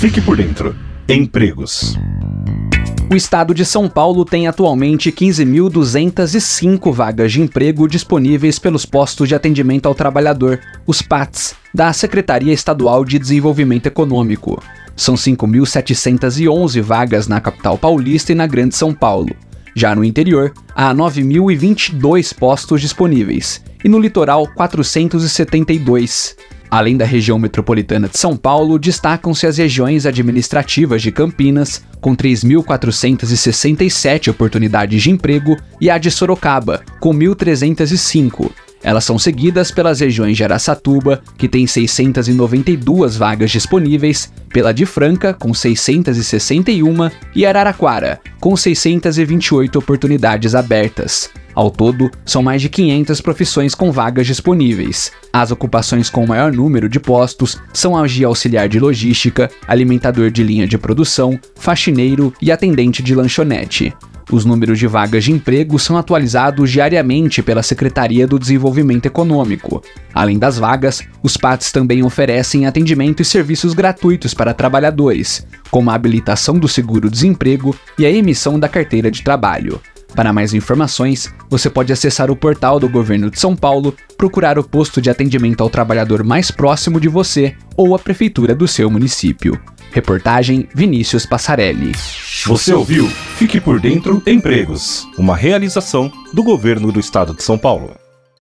Fique por dentro. Empregos. O estado de São Paulo tem atualmente 15.205 vagas de emprego disponíveis pelos postos de atendimento ao trabalhador, os PATs, da Secretaria Estadual de Desenvolvimento Econômico. São 5.711 vagas na capital paulista e na Grande São Paulo. Já no interior, há 9.022 postos disponíveis, e no litoral, 472. Além da região metropolitana de São Paulo, destacam-se as regiões administrativas de Campinas, com 3.467 oportunidades de emprego, e a de Sorocaba, com 1.305. Elas são seguidas pelas regiões de Araçatuba, que tem 692 vagas disponíveis, pela de Franca, com 661, e Araraquara, com 628 oportunidades abertas. Ao todo, são mais de 500 profissões com vagas disponíveis. As ocupações com maior número de postos são a de auxiliar de logística, alimentador de linha de produção, faxineiro e atendente de lanchonete. Os números de vagas de emprego são atualizados diariamente pela Secretaria do Desenvolvimento Econômico. Além das vagas, os PATs também oferecem atendimento e serviços gratuitos para trabalhadores, como a habilitação do seguro-desemprego e a emissão da carteira de trabalho. Para mais informações, você pode acessar o portal do Governo de São Paulo, procurar o posto de atendimento ao trabalhador mais próximo de você ou a prefeitura do seu município. Reportagem Vinícius Passarelli. Você ouviu? Fique por dentro Empregos, uma realização do Governo do Estado de São Paulo.